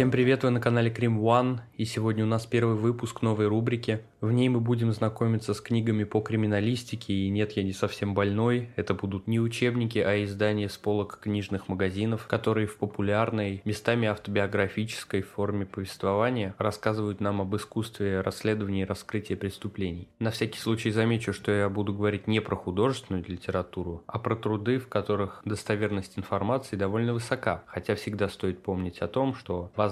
Всем привет, вы на канале Крим One, и сегодня у нас первый выпуск новой рубрики. В ней мы будем знакомиться с книгами по криминалистике, и нет, я не совсем больной, это будут не учебники, а издания с полок книжных магазинов, которые в популярной, местами автобиографической форме повествования рассказывают нам об искусстве расследования и раскрытия преступлений. На всякий случай замечу, что я буду говорить не про художественную литературу, а про труды, в которых достоверность информации довольно высока, хотя всегда стоит помнить о том, что Возможно,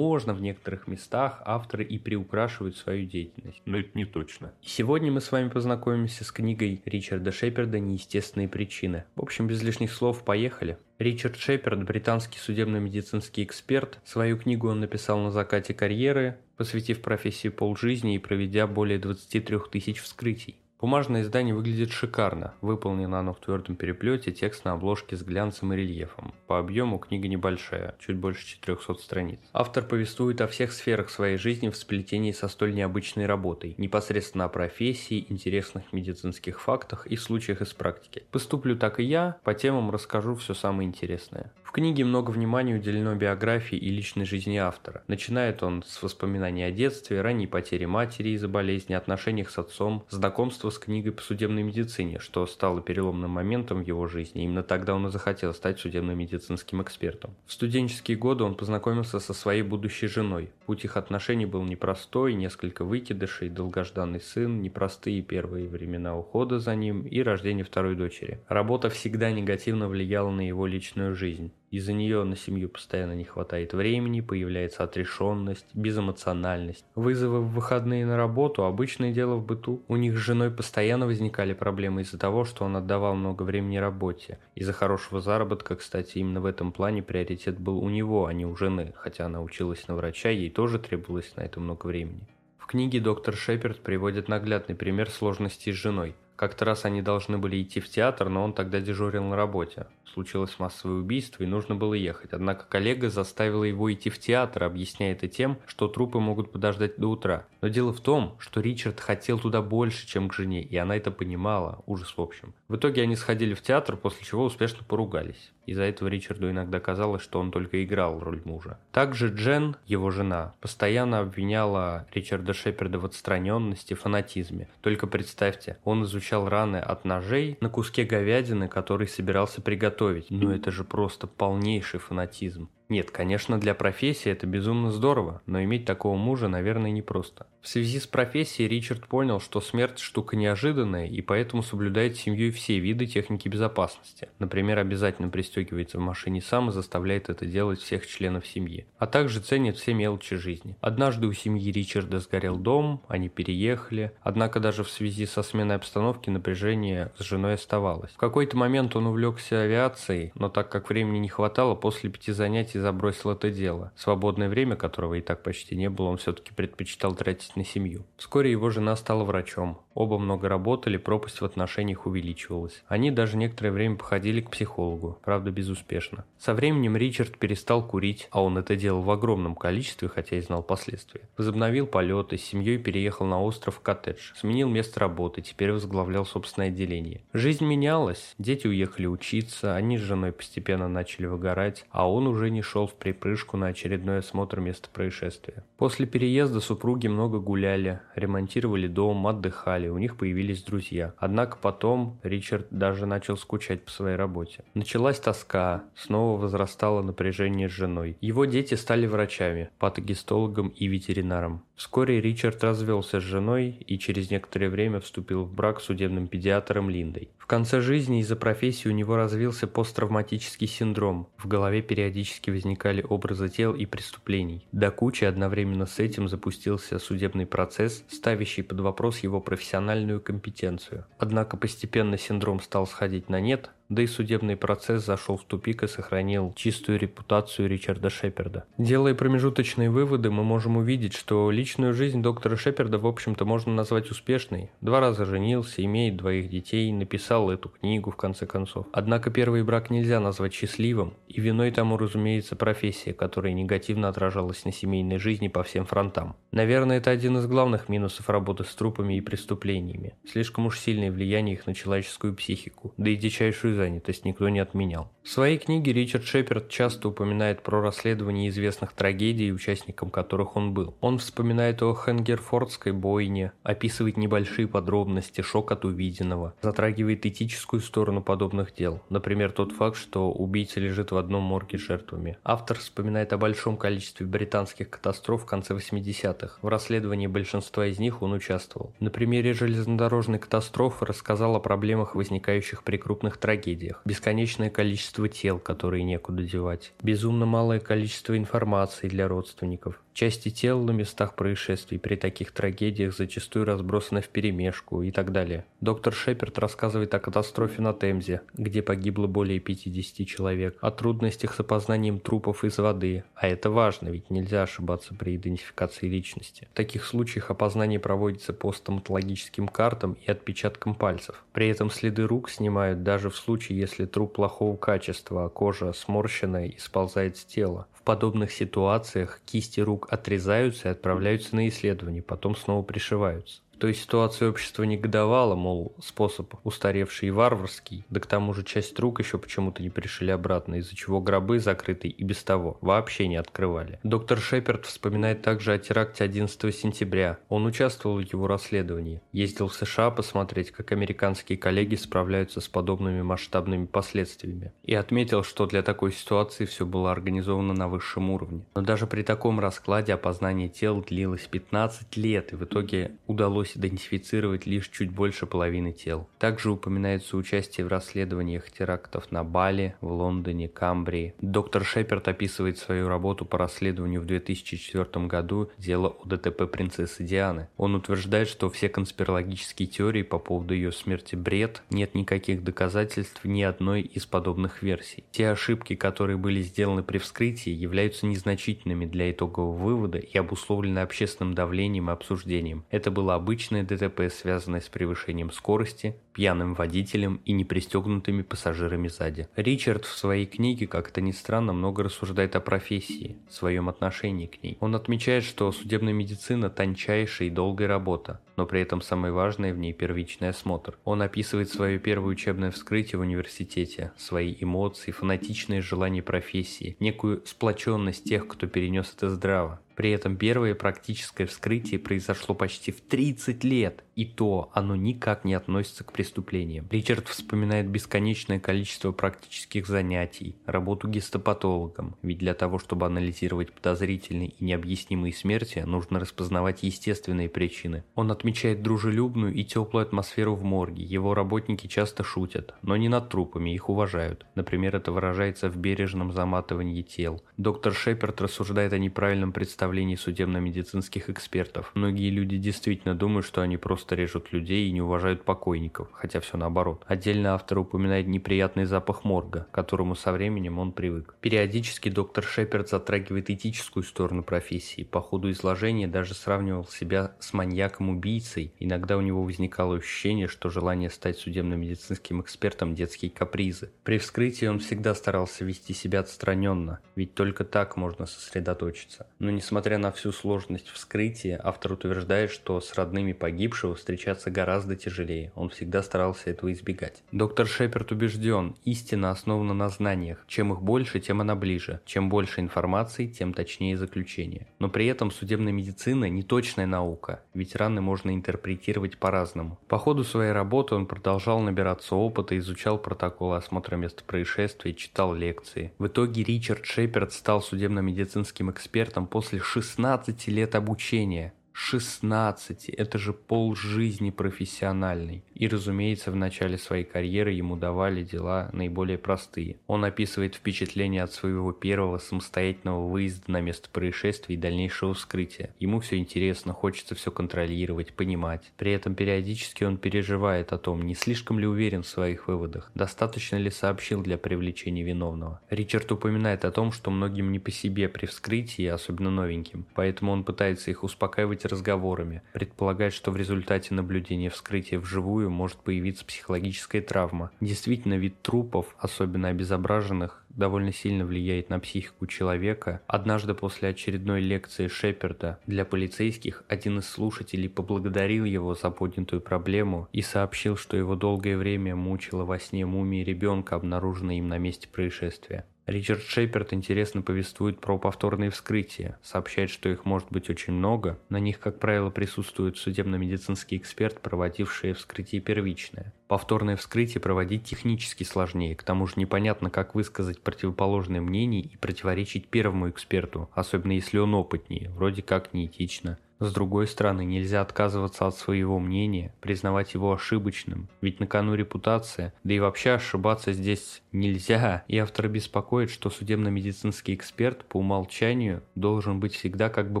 в некоторых местах авторы и приукрашивают свою деятельность. Но это не точно. Сегодня мы с вами познакомимся с книгой Ричарда Шеперда «Неестественные причины». В общем, без лишних слов, поехали. Ричард Шеперд, британский судебно-медицинский эксперт. Свою книгу он написал на закате карьеры, посвятив профессии полжизни и проведя более 23 тысяч вскрытий. Бумажное издание выглядит шикарно, выполнено оно в твердом переплете, текст на обложке с глянцем и рельефом. По объему книга небольшая, чуть больше 400 страниц. Автор повествует о всех сферах своей жизни в сплетении со столь необычной работой, непосредственно о профессии, интересных медицинских фактах и случаях из практики. Поступлю так и я, по темам расскажу все самое интересное. В книге много внимания уделено биографии и личной жизни автора. Начинает он с воспоминаний о детстве, ранней потере матери из-за болезни, отношениях с отцом, знакомства с книгой по судебной медицине, что стало переломным моментом в его жизни. Именно тогда он и захотел стать судебно-медицинским экспертом. В студенческие годы он познакомился со своей будущей женой. Путь их отношений был непростой, несколько выкидышей, долгожданный сын, непростые первые времена ухода за ним и рождение второй дочери. Работа всегда негативно влияла на его личную жизнь. Из-за нее на семью постоянно не хватает времени, появляется отрешенность, безэмоциональность. Вызовы в выходные на работу – обычное дело в быту. У них с женой постоянно возникали проблемы из-за того, что он отдавал много времени работе. Из-за хорошего заработка, кстати, именно в этом плане приоритет был у него, а не у жены. Хотя она училась на врача, ей тоже требовалось на это много времени. В книге доктор Шеперд приводит наглядный пример сложности с женой. Как-то раз они должны были идти в театр, но он тогда дежурил на работе. Случилось массовое убийство и нужно было ехать. Однако коллега заставила его идти в театр, объясняя это тем, что трупы могут подождать до утра. Но дело в том, что Ричард хотел туда больше, чем к жене, и она это понимала. Ужас в общем. В итоге они сходили в театр, после чего успешно поругались. Из-за этого Ричарду иногда казалось, что он только играл роль мужа. Также Джен, его жена, постоянно обвиняла Ричарда Шеперда в отстраненности, фанатизме. Только представьте, он изучал раны от ножей на куске говядины, который собирался приготовить. Ну это же просто полнейший фанатизм. Нет, конечно, для профессии это безумно здорово, но иметь такого мужа, наверное, непросто. В связи с профессией Ричард понял, что смерть штука неожиданная и поэтому соблюдает семьей все виды техники безопасности. Например, обязательно пристегивается в машине сам и заставляет это делать всех членов семьи. А также ценит все мелочи жизни. Однажды у семьи Ричарда сгорел дом, они переехали, однако даже в связи со сменой обстановки напряжение с женой оставалось. В какой-то момент он увлекся авиацией, но так как времени не хватало, после пяти занятий забросил это дело. Свободное время, которого и так почти не было, он все-таки предпочитал тратить на семью. Вскоре его жена стала врачом. Оба много работали, пропасть в отношениях увеличивалась. Они даже некоторое время походили к психологу, правда безуспешно. Со временем Ричард перестал курить, а он это делал в огромном количестве, хотя и знал последствия. Возобновил полеты, с семьей переехал на остров Коттедж, сменил место работы, теперь возглавлял собственное отделение. Жизнь менялась, дети уехали учиться, они с женой постепенно начали выгорать, а он уже не шел в припрыжку на очередной осмотр места происшествия. После переезда супруги много гуляли, ремонтировали дом, отдыхали, у них появились друзья. Однако потом Ричард даже начал скучать по своей работе. Началась тоска, снова возрастало напряжение с женой. Его дети стали врачами, патогистологом и ветеринаром. Вскоре Ричард развелся с женой и через некоторое время вступил в брак с судебным педиатром Линдой. В конце жизни из-за профессии у него развился посттравматический синдром. В голове периодически возникали образы тел и преступлений. До кучи одновременно с этим запустился судебный процесс, ставящий под вопрос его профессиональную компетенцию. Однако постепенно синдром стал сходить на нет, да и судебный процесс зашел в тупик и сохранил чистую репутацию Ричарда Шеперда. Делая промежуточные выводы, мы можем увидеть, что личную жизнь доктора Шеперда, в общем-то, можно назвать успешной. Два раза женился, имеет двоих детей, написал эту книгу, в конце концов. Однако первый брак нельзя назвать счастливым, и виной тому, разумеется, профессия, которая негативно отражалась на семейной жизни по всем фронтам. Наверное, это один из главных минусов работы с трупами и преступлениями. Слишком уж сильное влияние их на человеческую психику, да и дичайшую занятость никто не отменял. В своей книге Ричард Шеперд часто упоминает про расследование известных трагедий, участником которых он был. Он вспоминает о Хенгерфордской бойне, описывает небольшие подробности, шок от увиденного, затрагивает этическую сторону подобных дел. Например, тот факт, что убийца лежит в одном морге с жертвами. Автор вспоминает о большом количестве британских катастроф в конце 80-х. В расследовании большинства из них он участвовал. На примере железнодорожной катастрофы рассказал о проблемах, возникающих при крупных трагедиях. Бесконечное количество количество тел, которые некуда девать, безумно малое количество информации для родственников, Части тел на местах происшествий при таких трагедиях зачастую разбросаны в перемешку и так далее. Доктор Шеперд рассказывает о катастрофе на Темзе, где погибло более 50 человек, о трудностях с опознанием трупов из воды, а это важно, ведь нельзя ошибаться при идентификации личности. В таких случаях опознание проводится по стоматологическим картам и отпечаткам пальцев. При этом следы рук снимают даже в случае, если труп плохого качества, а кожа сморщенная и сползает с тела. В подобных ситуациях кисти рук отрезаются и отправляются на исследование, потом снова пришиваются той ситуации общество негодовало, мол, способ устаревший и варварский, да к тому же часть рук еще почему-то не пришили обратно, из-за чего гробы, закрытые и без того, вообще не открывали. Доктор Шеперд вспоминает также о теракте 11 сентября. Он участвовал в его расследовании. Ездил в США посмотреть, как американские коллеги справляются с подобными масштабными последствиями. И отметил, что для такой ситуации все было организовано на высшем уровне. Но даже при таком раскладе опознание тел длилось 15 лет, и в итоге удалось удалось идентифицировать лишь чуть больше половины тел. Также упоминается участие в расследованиях терактов на Бали, в Лондоне, Камбрии. Доктор Шеперд описывает свою работу по расследованию в 2004 году дела о ДТП принцессы Дианы. Он утверждает, что все конспирологические теории по поводу ее смерти бред, нет никаких доказательств ни одной из подобных версий. Те ошибки, которые были сделаны при вскрытии, являются незначительными для итогового вывода и обусловлены общественным давлением и обсуждением. Это было обычно обычное ДТП, связанное с превышением скорости, пьяным водителем и непристегнутыми пассажирами сзади. Ричард в своей книге, как это ни странно, много рассуждает о профессии, своем отношении к ней. Он отмечает, что судебная медицина – тончайшая и долгая работа, но при этом самое важное в ней первичный осмотр. Он описывает свое первое учебное вскрытие в университете, свои эмоции, фанатичные желания профессии, некую сплоченность тех, кто перенес это здраво. При этом первое практическое вскрытие произошло почти в 30 лет, и то оно никак не относится к преступлениям. Ричард вспоминает бесконечное количество практических занятий, работу гистопатологом, ведь для того, чтобы анализировать подозрительные и необъяснимые смерти, нужно распознавать естественные причины. Он отмечает дружелюбную и теплую атмосферу в морге, его работники часто шутят, но не над трупами, их уважают. Например, это выражается в бережном заматывании тел. Доктор Шеперд рассуждает о неправильном представлении судебно-медицинских экспертов. Многие люди действительно думают, что они просто просто режут людей и не уважают покойников, хотя все наоборот. Отдельно автор упоминает неприятный запах морга, к которому со временем он привык. Периодически доктор Шеперд затрагивает этическую сторону профессии. По ходу изложения даже сравнивал себя с маньяком-убийцей. Иногда у него возникало ощущение, что желание стать судебно-медицинским экспертом – детские капризы. При вскрытии он всегда старался вести себя отстраненно, ведь только так можно сосредоточиться. Но несмотря на всю сложность вскрытия, автор утверждает, что с родными погибшего Встречаться гораздо тяжелее, он всегда старался этого избегать. Доктор Шеперд убежден, истина основана на знаниях. Чем их больше, тем она ближе. Чем больше информации, тем точнее заключение. Но при этом судебная медицина не точная наука, ведь раны можно интерпретировать по-разному. По ходу своей работы он продолжал набираться опыта, изучал протоколы осмотра места происшествия, читал лекции. В итоге Ричард Шеперд стал судебно-медицинским экспертом после 16 лет обучения. 16, это же пол жизни профессиональной. И разумеется, в начале своей карьеры ему давали дела наиболее простые. Он описывает впечатление от своего первого самостоятельного выезда на место происшествия и дальнейшего вскрытия. Ему все интересно, хочется все контролировать, понимать. При этом периодически он переживает о том, не слишком ли уверен в своих выводах, достаточно ли сообщил для привлечения виновного. Ричард упоминает о том, что многим не по себе при вскрытии, особенно новеньким, поэтому он пытается их успокаивать разговорами, предполагает, что в результате наблюдения вскрытия вживую может появиться психологическая травма. Действительно, вид трупов, особенно обезображенных, довольно сильно влияет на психику человека. Однажды после очередной лекции Шеперда для полицейских один из слушателей поблагодарил его за поднятую проблему и сообщил, что его долгое время мучила во сне мумия ребенка, обнаруженная им на месте происшествия. Ричард Шейперт интересно повествует про повторные вскрытия, сообщает, что их может быть очень много, на них, как правило, присутствует судебно-медицинский эксперт, проводивший вскрытие первичное. Повторное вскрытие проводить технически сложнее, к тому же непонятно, как высказать противоположное мнение и противоречить первому эксперту, особенно если он опытнее, вроде как неэтично. С другой стороны, нельзя отказываться от своего мнения, признавать его ошибочным, ведь на кону репутация, да и вообще ошибаться здесь нельзя, и автор беспокоит, что судебно-медицинский эксперт по умолчанию должен быть всегда как бы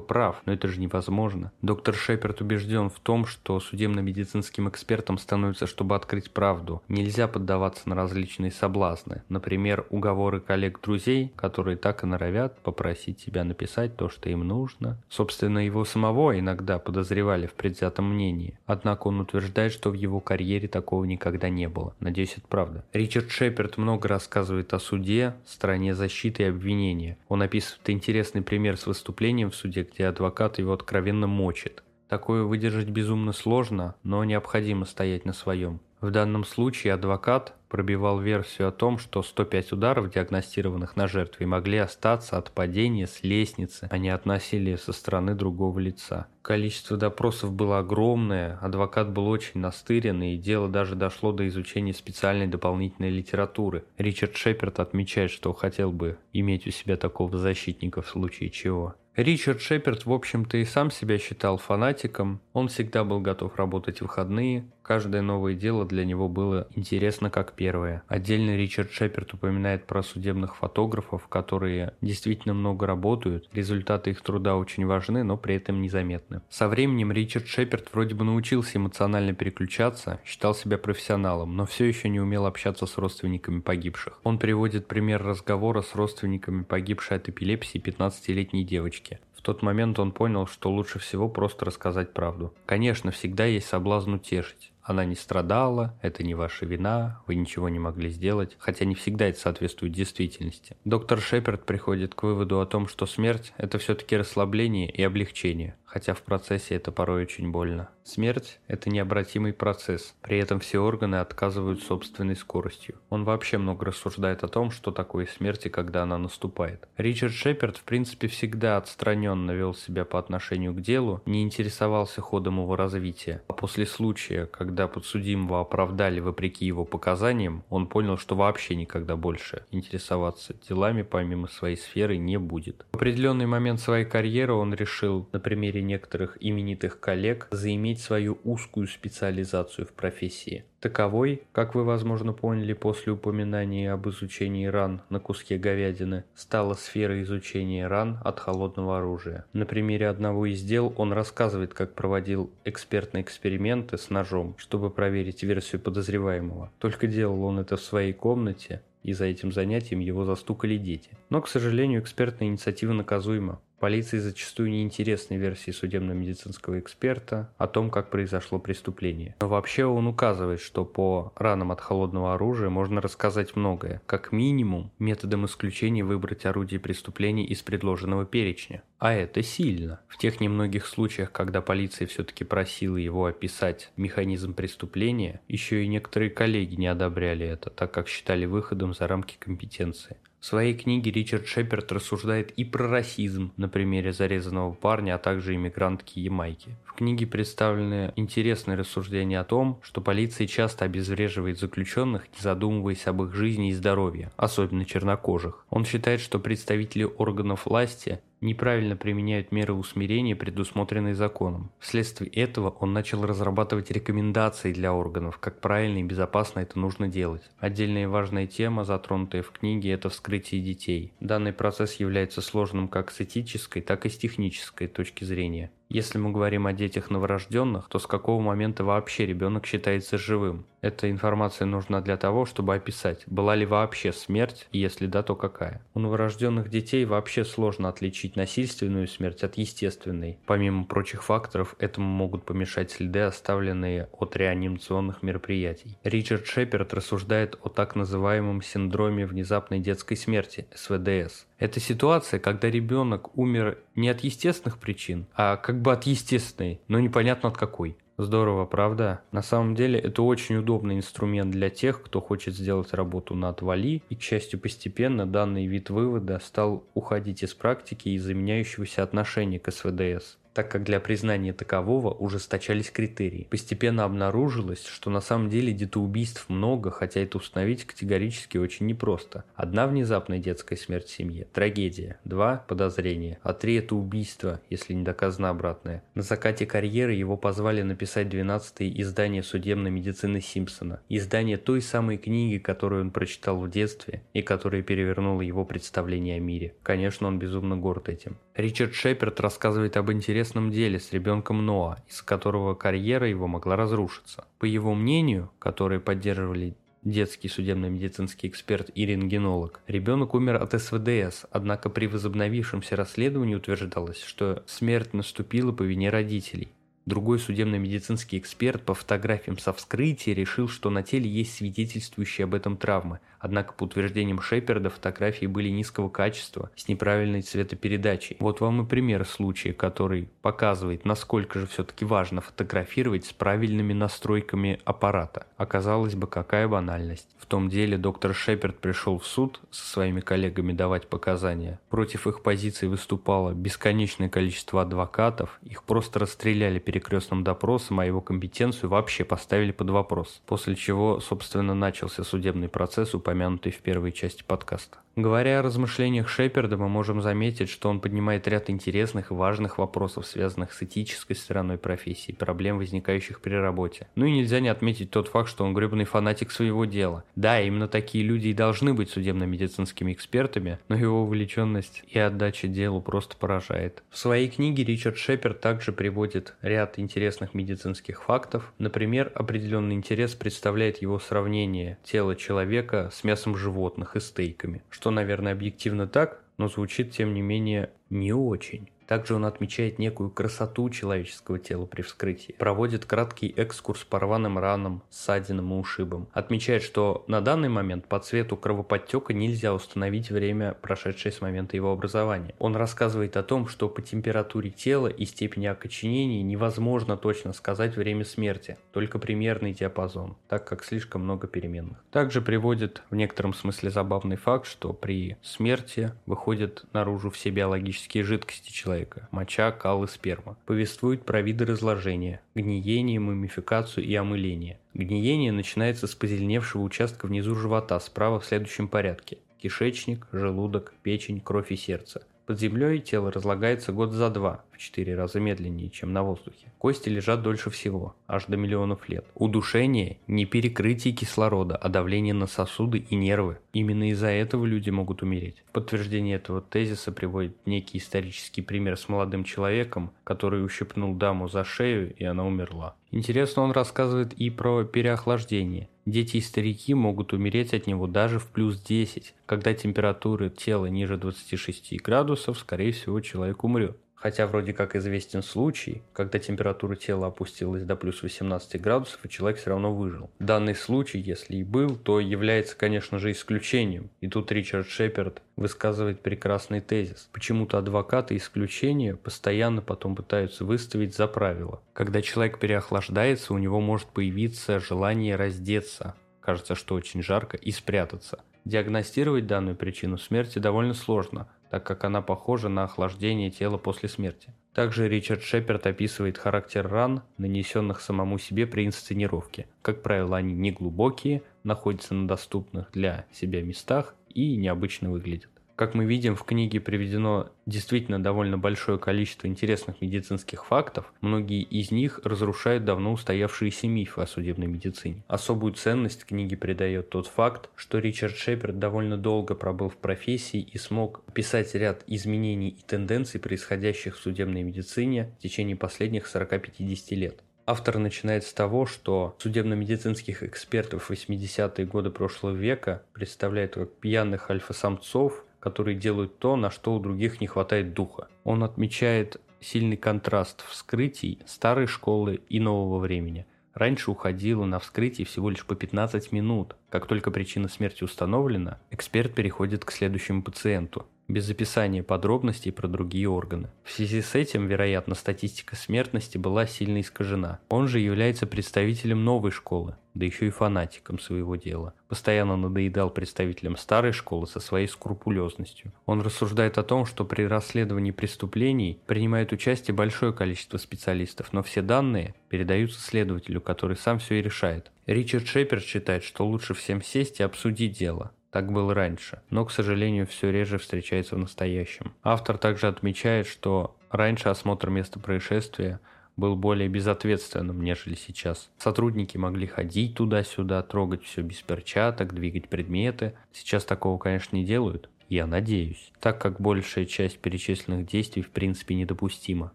прав, но это же невозможно. Доктор Шеперд убежден в том, что судебно-медицинским экспертом становится, чтобы открыть правду. Нельзя поддаваться на различные соблазны, например, уговоры коллег-друзей, которые так и норовят попросить тебя написать то, что им нужно. Собственно, его самого иногда подозревали в предвзятом мнении, однако он утверждает, что в его карьере такого никогда не было. Надеюсь, это правда. Ричард Шеперд много рассказывает о суде, стороне защиты и обвинения. Он описывает интересный пример с выступлением в суде, где адвокат его откровенно мочит. Такое выдержать безумно сложно, но необходимо стоять на своем. В данном случае адвокат пробивал версию о том, что 105 ударов, диагностированных на жертве, могли остаться от падения с лестницы, а не от насилия со стороны другого лица. Количество допросов было огромное, адвокат был очень настырен, и дело даже дошло до изучения специальной дополнительной литературы. Ричард Шеперд отмечает, что хотел бы иметь у себя такого защитника в случае чего. Ричард Шеперд, в общем-то, и сам себя считал фанатиком. Он всегда был готов работать в выходные. Каждое новое дело для него было интересно как первое. Отдельно Ричард Шеперд упоминает про судебных фотографов, которые действительно много работают. Результаты их труда очень важны, но при этом незаметны. Со временем Ричард Шеперд вроде бы научился эмоционально переключаться, считал себя профессионалом, но все еще не умел общаться с родственниками погибших. Он приводит пример разговора с родственниками погибшей от эпилепсии 15-летней девочки. В тот момент он понял, что лучше всего просто рассказать правду. Конечно, всегда есть соблазн утешить. Она не страдала, это не ваша вина, вы ничего не могли сделать, хотя не всегда это соответствует действительности. Доктор Шеперд приходит к выводу о том, что смерть – это все-таки расслабление и облегчение, хотя в процессе это порой очень больно. Смерть – это необратимый процесс, при этом все органы отказывают собственной скоростью. Он вообще много рассуждает о том, что такое смерть и когда она наступает. Ричард Шеперд в принципе всегда отстраненно вел себя по отношению к делу, не интересовался ходом его развития. А после случая, когда подсудимого оправдали вопреки его показаниям, он понял, что вообще никогда больше интересоваться делами помимо своей сферы не будет. В определенный момент своей карьеры он решил на примере некоторых именитых коллег заиметь свою узкую специализацию в профессии. Таковой, как вы, возможно, поняли после упоминания об изучении ран на куске говядины, стала сфера изучения ран от холодного оружия. На примере одного из дел он рассказывает, как проводил экспертные эксперименты с ножом, чтобы проверить версию подозреваемого. Только делал он это в своей комнате, и за этим занятием его застукали дети. Но, к сожалению, экспертная инициатива наказуема. Полиции зачастую неинтересны версии судебно-медицинского эксперта о том, как произошло преступление. Но вообще он указывает, что по ранам от холодного оружия можно рассказать многое. Как минимум, методом исключения выбрать орудие преступления из предложенного перечня. А это сильно. В тех немногих случаях, когда полиция все-таки просила его описать механизм преступления, еще и некоторые коллеги не одобряли это, так как считали выходом за рамки компетенции. В своей книге Ричард Шеперд рассуждает и про расизм на примере зарезанного парня, а также иммигрантки Ямайки. В книге представлены интересные рассуждения о том, что полиция часто обезвреживает заключенных, не задумываясь об их жизни и здоровье, особенно чернокожих. Он считает, что представители органов власти неправильно применяют меры усмирения, предусмотренные законом. Вследствие этого он начал разрабатывать рекомендации для органов, как правильно и безопасно это нужно делать. Отдельная важная тема, затронутая в книге, это вскрытие детей. Данный процесс является сложным как с этической, так и с технической точки зрения. Если мы говорим о детях новорожденных, то с какого момента вообще ребенок считается живым? Эта информация нужна для того, чтобы описать, была ли вообще смерть, и если да, то какая. У новорожденных детей вообще сложно отличить насильственную смерть от естественной. Помимо прочих факторов, этому могут помешать следы, оставленные от реанимационных мероприятий. Ричард Шеперд рассуждает о так называемом синдроме внезапной детской смерти, СВДС. Это ситуация, когда ребенок умер не от естественных причин, а как бы от естественной, но непонятно от какой. Здорово, правда? На самом деле это очень удобный инструмент для тех, кто хочет сделать работу на отвали, и, к счастью, постепенно данный вид вывода стал уходить из практики и заменяющегося отношения к СВДС так как для признания такового ужесточались критерии. Постепенно обнаружилось, что на самом деле детоубийств много, хотя это установить категорически очень непросто. Одна внезапная детская смерть в семье – трагедия, два – подозрение, а три – это убийство, если не доказано обратное. На закате карьеры его позвали написать 12-е издание судебной медицины Симпсона, издание той самой книги, которую он прочитал в детстве и которая перевернула его представление о мире. Конечно, он безумно горд этим. Ричард Шеперд рассказывает об интересном деле с ребенком Ноа, из которого карьера его могла разрушиться. По его мнению, которые поддерживали детский судебно-медицинский эксперт и рентгенолог. Ребенок умер от СВДС, однако при возобновившемся расследовании утверждалось, что смерть наступила по вине родителей. Другой судебно-медицинский эксперт по фотографиям со вскрытия решил, что на теле есть свидетельствующие об этом травмы, однако по утверждениям Шеперда фотографии были низкого качества с неправильной цветопередачей. Вот вам и пример случая, который показывает, насколько же все-таки важно фотографировать с правильными настройками аппарата. Оказалось бы, какая банальность. В том деле доктор Шеперд пришел в суд со своими коллегами давать показания. Против их позиции выступало бесконечное количество адвокатов, их просто расстреляли перекрестным допросом, а его компетенцию вообще поставили под вопрос. После чего, собственно, начался судебный процесс, упомянутый в первой части подкаста. Говоря о размышлениях Шеперда, мы можем заметить, что он поднимает ряд интересных и важных вопросов, связанных с этической стороной профессии, проблем, возникающих при работе. Ну и нельзя не отметить тот факт, что он гребаный фанатик своего дела. Да, именно такие люди и должны быть судебно-медицинскими экспертами, но его увлеченность и отдача делу просто поражает. В своей книге Ричард Шеперд также приводит ряд интересных медицинских фактов. Например, определенный интерес представляет его сравнение тела человека с мясом животных и стейками, что, наверное, объективно так, но звучит, тем не менее, не очень. Также он отмечает некую красоту человеческого тела при вскрытии, проводит краткий экскурс по рваным ранам, ссадинам и ушибам. Отмечает, что на данный момент по цвету кровоподтека нельзя установить время, прошедшее с момента его образования. Он рассказывает о том, что по температуре тела и степени окоченения невозможно точно сказать время смерти, только примерный диапазон, так как слишком много переменных. Также приводит в некотором смысле забавный факт, что при смерти выходят наружу все биологические жидкости человека, человека – моча, кал и сперма. Повествует про виды разложения – гниение, мумификацию и омыление. Гниение начинается с позеленевшего участка внизу живота справа в следующем порядке – кишечник, желудок, печень, кровь и сердце. Под землей тело разлагается год за два, в четыре раза медленнее, чем на воздухе. Кости лежат дольше всего, аж до миллионов лет. Удушение – не перекрытие кислорода, а давление на сосуды и нервы. Именно из-за этого люди могут умереть. В подтверждение этого тезиса приводит некий исторический пример с молодым человеком, который ущипнул даму за шею, и она умерла. Интересно, он рассказывает и про переохлаждение. Дети и старики могут умереть от него даже в плюс 10. Когда температура тела ниже 26 градусов, скорее всего человек умрет. Хотя вроде как известен случай, когда температура тела опустилась до плюс 18 градусов, и человек все равно выжил. Данный случай, если и был, то является, конечно же, исключением. И тут Ричард Шеперд высказывает прекрасный тезис. Почему-то адвокаты исключения постоянно потом пытаются выставить за правило. Когда человек переохлаждается, у него может появиться желание раздеться. Кажется, что очень жарко, и спрятаться. Диагностировать данную причину смерти довольно сложно, так как она похожа на охлаждение тела после смерти. Также Ричард Шеперд описывает характер ран, нанесенных самому себе при инсценировке. Как правило, они неглубокие, находятся на доступных для себя местах и необычно выглядят. Как мы видим, в книге приведено действительно довольно большое количество интересных медицинских фактов. Многие из них разрушают давно устоявшиеся мифы о судебной медицине. Особую ценность книге придает тот факт, что Ричард Шеперд довольно долго пробыл в профессии и смог писать ряд изменений и тенденций, происходящих в судебной медицине в течение последних 40-50 лет. Автор начинает с того, что судебно-медицинских экспертов 80-е годы прошлого века представляют как пьяных альфа-самцов, которые делают то, на что у других не хватает духа. Он отмечает сильный контраст вскрытий старой школы и нового времени. Раньше уходило на вскрытие всего лишь по 15 минут. Как только причина смерти установлена, эксперт переходит к следующему пациенту без описания подробностей про другие органы. В связи с этим, вероятно, статистика смертности была сильно искажена. Он же является представителем новой школы, да еще и фанатиком своего дела. Постоянно надоедал представителям старой школы со своей скрупулезностью. Он рассуждает о том, что при расследовании преступлений принимает участие большое количество специалистов, но все данные передаются следователю, который сам все и решает. Ричард Шеперд считает, что лучше всем сесть и обсудить дело, так было раньше, но, к сожалению, все реже встречается в настоящем. Автор также отмечает, что раньше осмотр места происшествия был более безответственным, нежели сейчас. Сотрудники могли ходить туда-сюда, трогать все без перчаток, двигать предметы. Сейчас такого, конечно, не делают. Я надеюсь, так как большая часть перечисленных действий в принципе недопустима.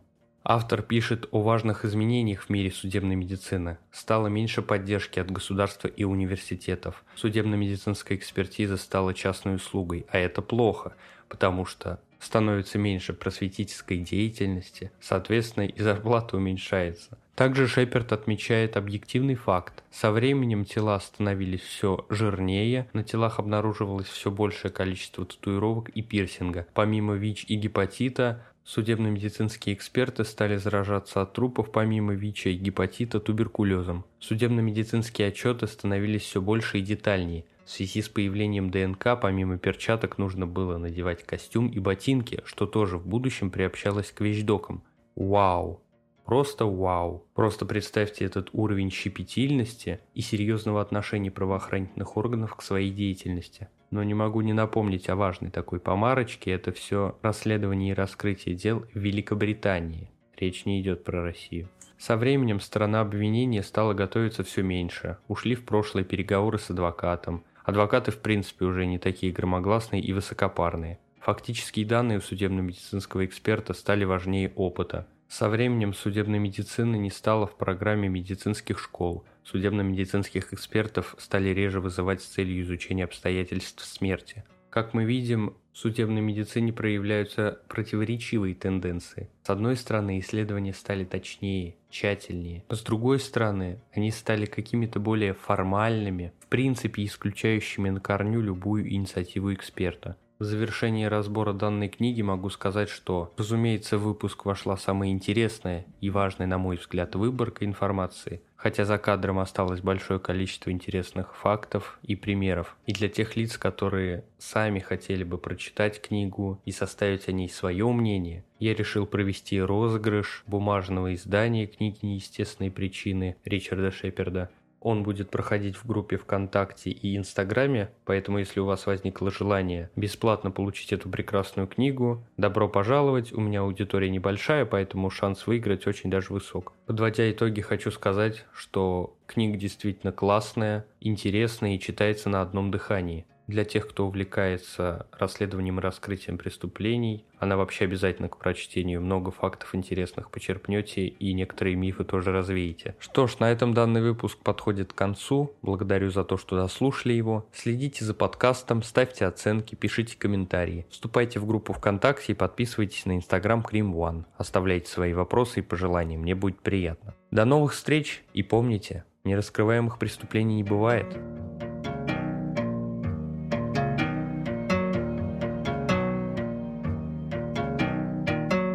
Автор пишет о важных изменениях в мире судебной медицины. Стало меньше поддержки от государства и университетов. Судебно-медицинская экспертиза стала частной услугой, а это плохо, потому что становится меньше просветительской деятельности, соответственно и зарплата уменьшается. Также Шеперд отмечает объективный факт. Со временем тела становились все жирнее, на телах обнаруживалось все большее количество татуировок и пирсинга. Помимо ВИЧ и гепатита, Судебно-медицинские эксперты стали заражаться от трупов помимо ВИЧа и гепатита туберкулезом. Судебно-медицинские отчеты становились все больше и детальнее. В связи с появлением ДНК помимо перчаток нужно было надевать костюм и ботинки, что тоже в будущем приобщалось к вещдокам. Вау! Просто вау. Просто представьте этот уровень щепетильности и серьезного отношения правоохранительных органов к своей деятельности. Но не могу не напомнить о важной такой помарочке. Это все расследование и раскрытие дел в Великобритании. Речь не идет про Россию. Со временем сторона обвинения стала готовиться все меньше. Ушли в прошлое переговоры с адвокатом. Адвокаты в принципе уже не такие громогласные и высокопарные. Фактические данные у судебно-медицинского эксперта стали важнее опыта. Со временем судебной медицины не стало в программе медицинских школ. Судебно-медицинских экспертов стали реже вызывать с целью изучения обстоятельств смерти. Как мы видим, в судебной медицине проявляются противоречивые тенденции. С одной стороны, исследования стали точнее, тщательнее. С другой стороны, они стали какими-то более формальными, в принципе исключающими на корню любую инициативу эксперта. В завершении разбора данной книги могу сказать, что, разумеется, в выпуск вошла самая интересная и важная, на мой взгляд, выборка информации, хотя за кадром осталось большое количество интересных фактов и примеров. И для тех лиц, которые сами хотели бы прочитать книгу и составить о ней свое мнение, я решил провести розыгрыш бумажного издания книги «Неестественные причины» Ричарда Шеперда – он будет проходить в группе ВКонтакте и Инстаграме, поэтому если у вас возникло желание бесплатно получить эту прекрасную книгу, добро пожаловать, у меня аудитория небольшая, поэтому шанс выиграть очень даже высок. Подводя итоги, хочу сказать, что книга действительно классная, интересная и читается на одном дыхании – для тех, кто увлекается расследованием и раскрытием преступлений. Она вообще обязательно к прочтению. Много фактов интересных почерпнете и некоторые мифы тоже развеете. Что ж, на этом данный выпуск подходит к концу. Благодарю за то, что дослушали его. Следите за подкастом, ставьте оценки, пишите комментарии. Вступайте в группу ВКонтакте и подписывайтесь на инстаграм Крим One. Оставляйте свои вопросы и пожелания, мне будет приятно. До новых встреч и помните, нераскрываемых преступлений не бывает.